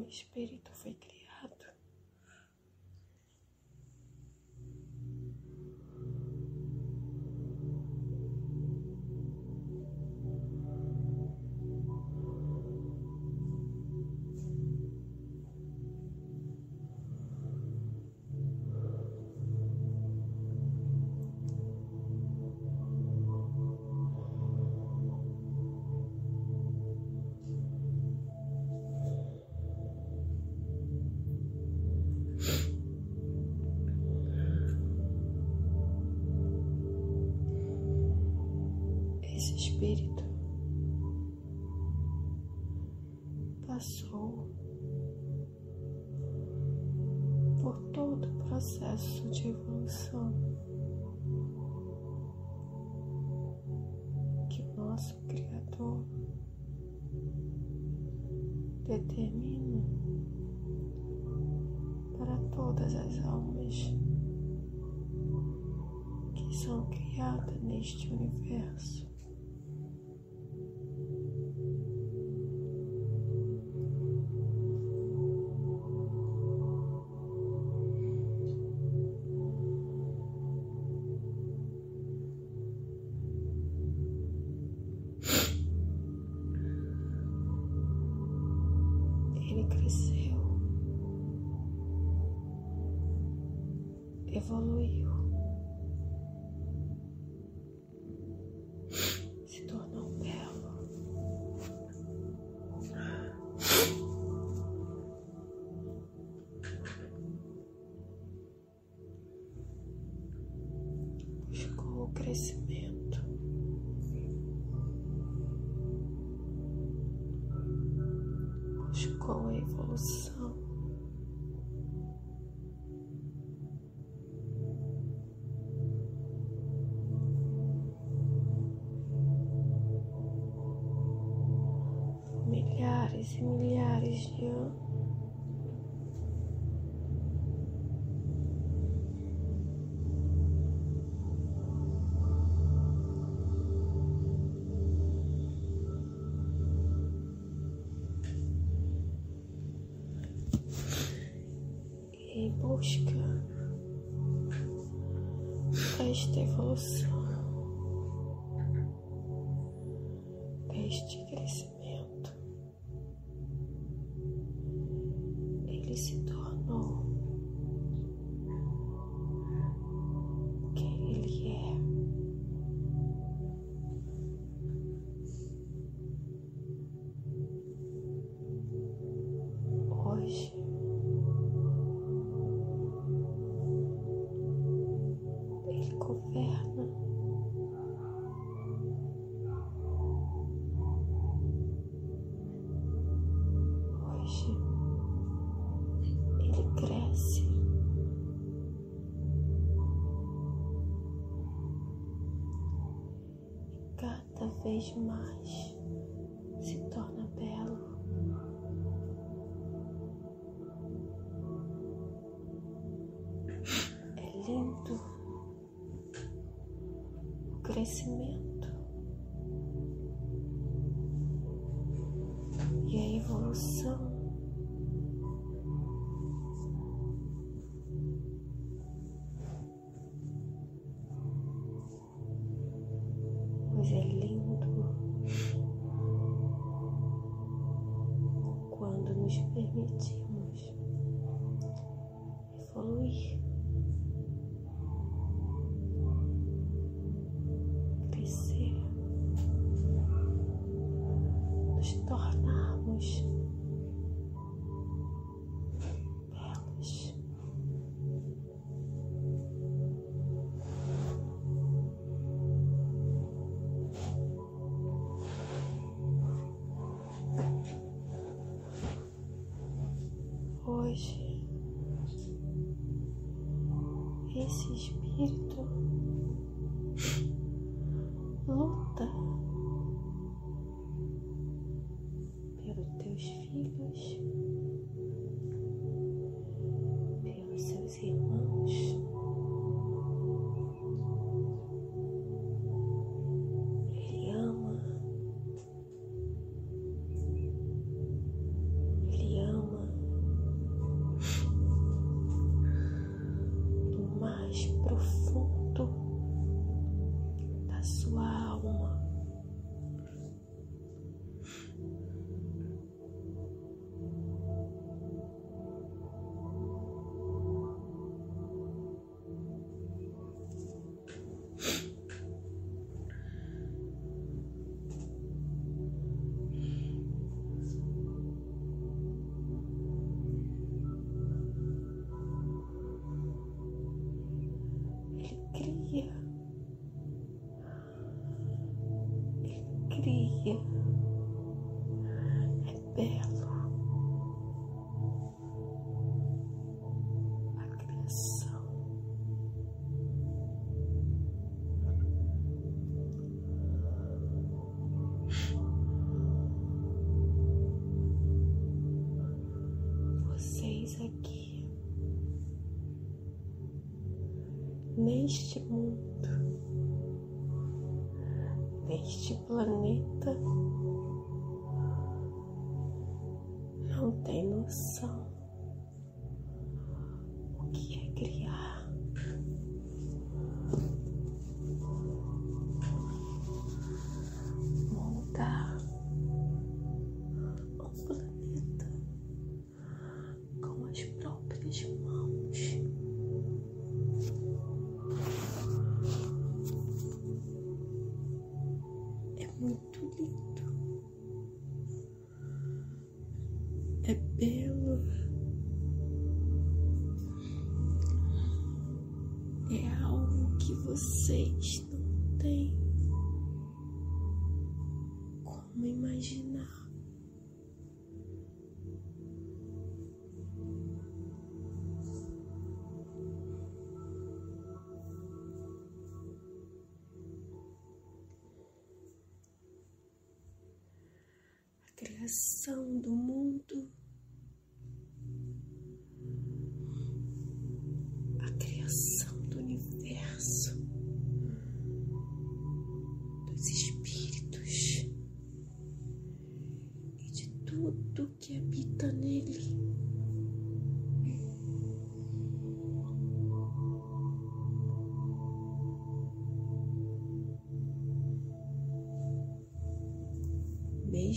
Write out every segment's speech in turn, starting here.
Um espírito foi criado processo de evolução que nosso Criador determina para todas as almas que são criadas neste universo. Ele cresceu, evoluiu, Milhares e milhares de anos. em busca desta evolução, deste crescimento. E cada vez mais Pois é lindo. Quando nos permitimos esse espírito mais profundo. Cria. É como imaginar. a criação do mundo,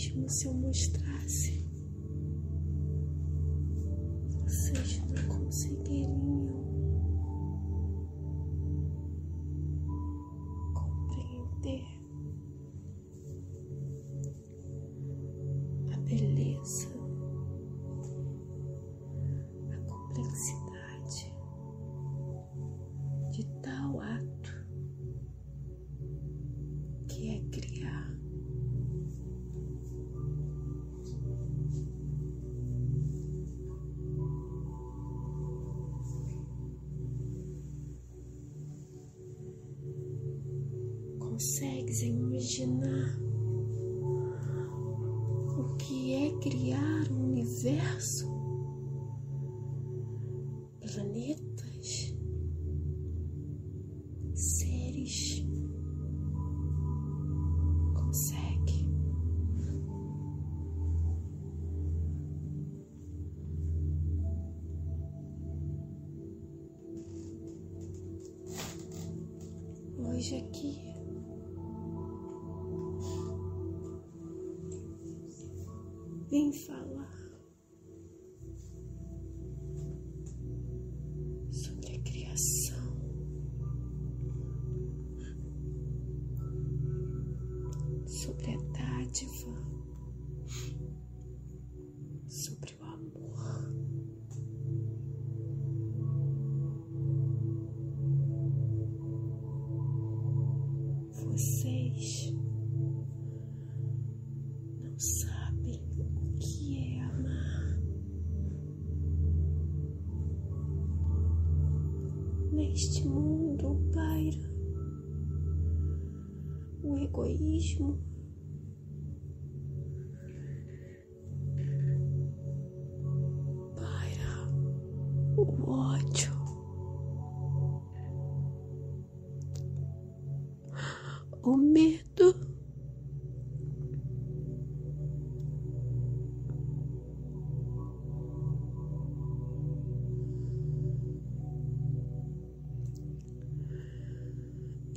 Mesmo se eu mostrasse, vocês não conseguiriam compreender a beleza, a complexidade de tal ato que é criar. Hoje aqui. Vim falar Vocês não sabem o que é amar. Neste mundo paira o egoísmo,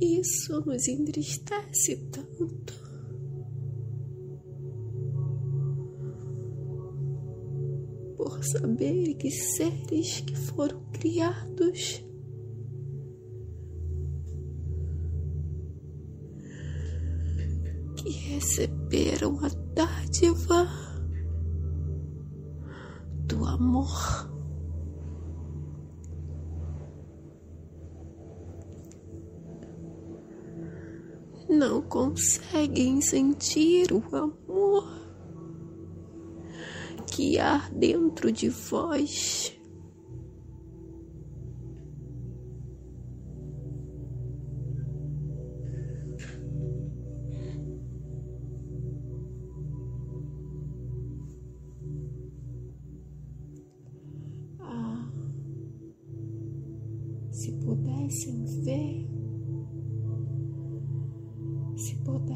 Isso nos entristece tanto. Por saber que seres que foram criados que receberam a dádiva não conseguem sentir o amor que há dentro de vós.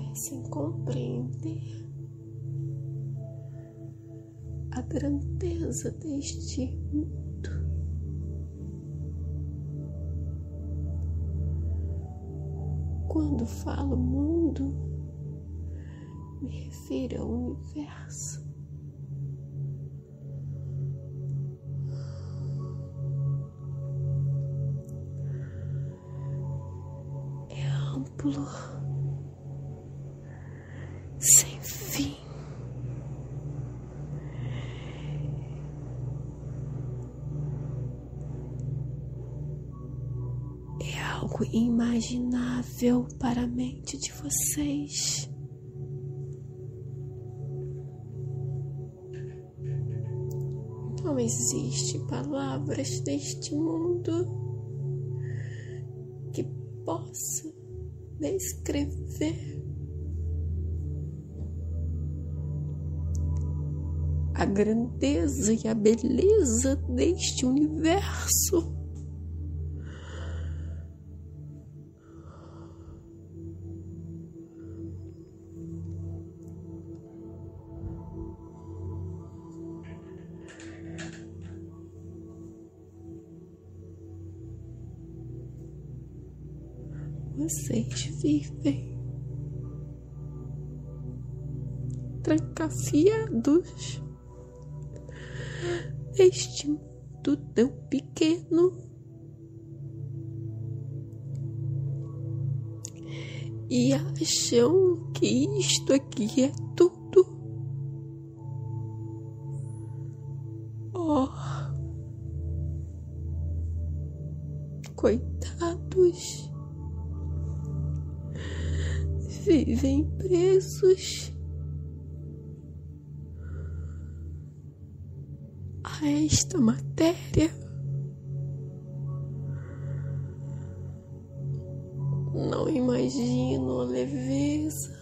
Pudessem compreender a grandeza deste mundo. Quando falo mundo, me refiro ao universo. É amplo algo imaginável para a mente de vocês. Não existe palavras neste mundo que possa descrever a grandeza e a beleza deste universo. Vocês vivem trancafiados este mundo tão pequeno. E acham que isto aqui é tudo. Oh, coitados, vivem presos a esta matéria. Não imagino a leveza.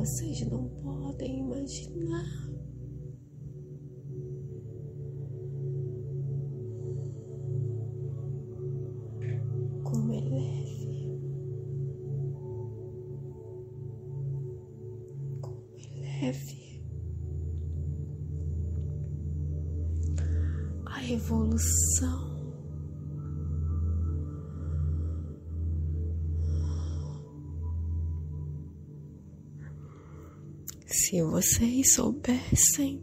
Vocês não podem imaginar. Vocês soubessem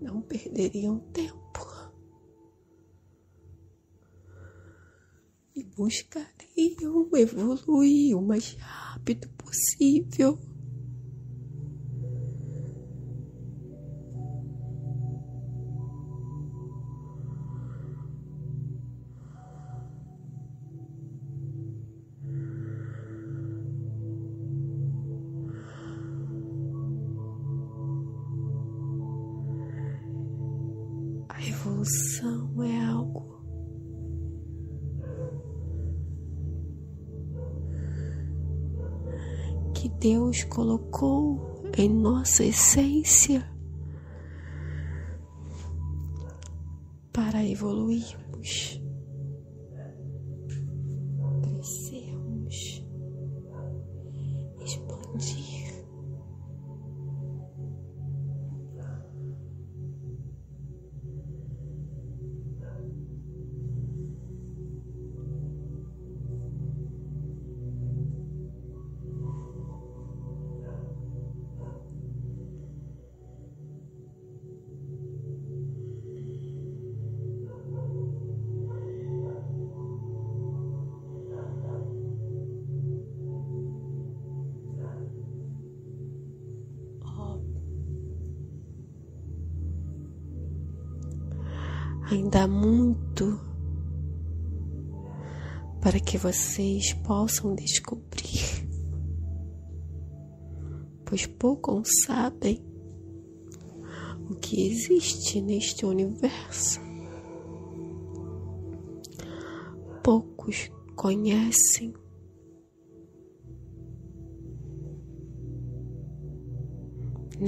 não perderiam tempo e buscariam evoluir o mais rápido possível. A evolução é algo que Deus colocou em nossa essência para evoluirmos, Ainda há muito para que vocês possam descobrir, pois poucos sabem o que existe neste universo. Poucos conhecem.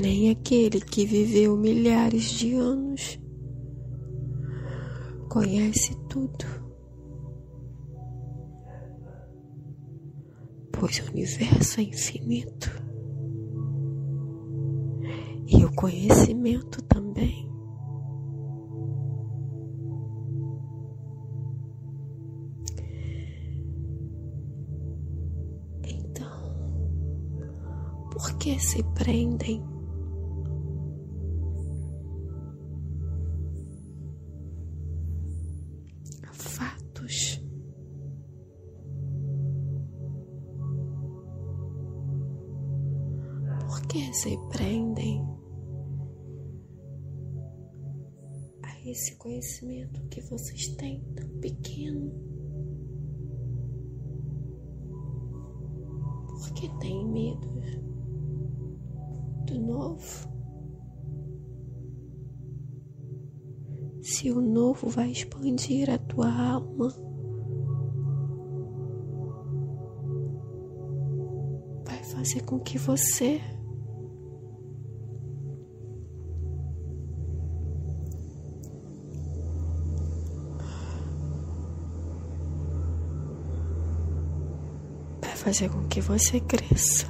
Nem aquele que viveu milhares de anos conhece tudo, pois o universo é infinito e o conhecimento também. Então, por que se prendem? Conhecimento que vocês têm tão pequeno? Por que têm medo do novo? se o novo vai expandir a tua alma. Vai fazer com que você fazer com que você cresça.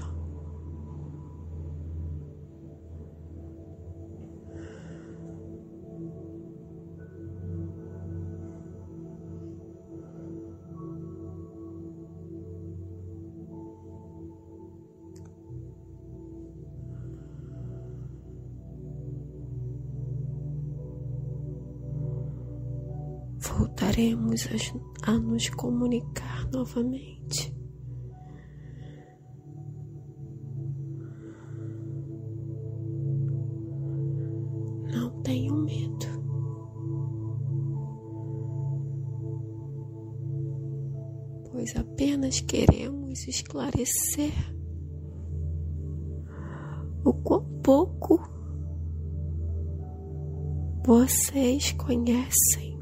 voltaremos a, nos comunicar novamente. Queremos esclarecer o quão pouco vocês conhecem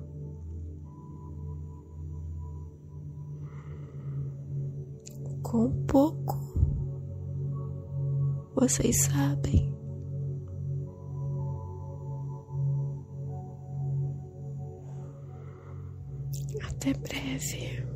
com pouco. Vocês sabem. Até breve.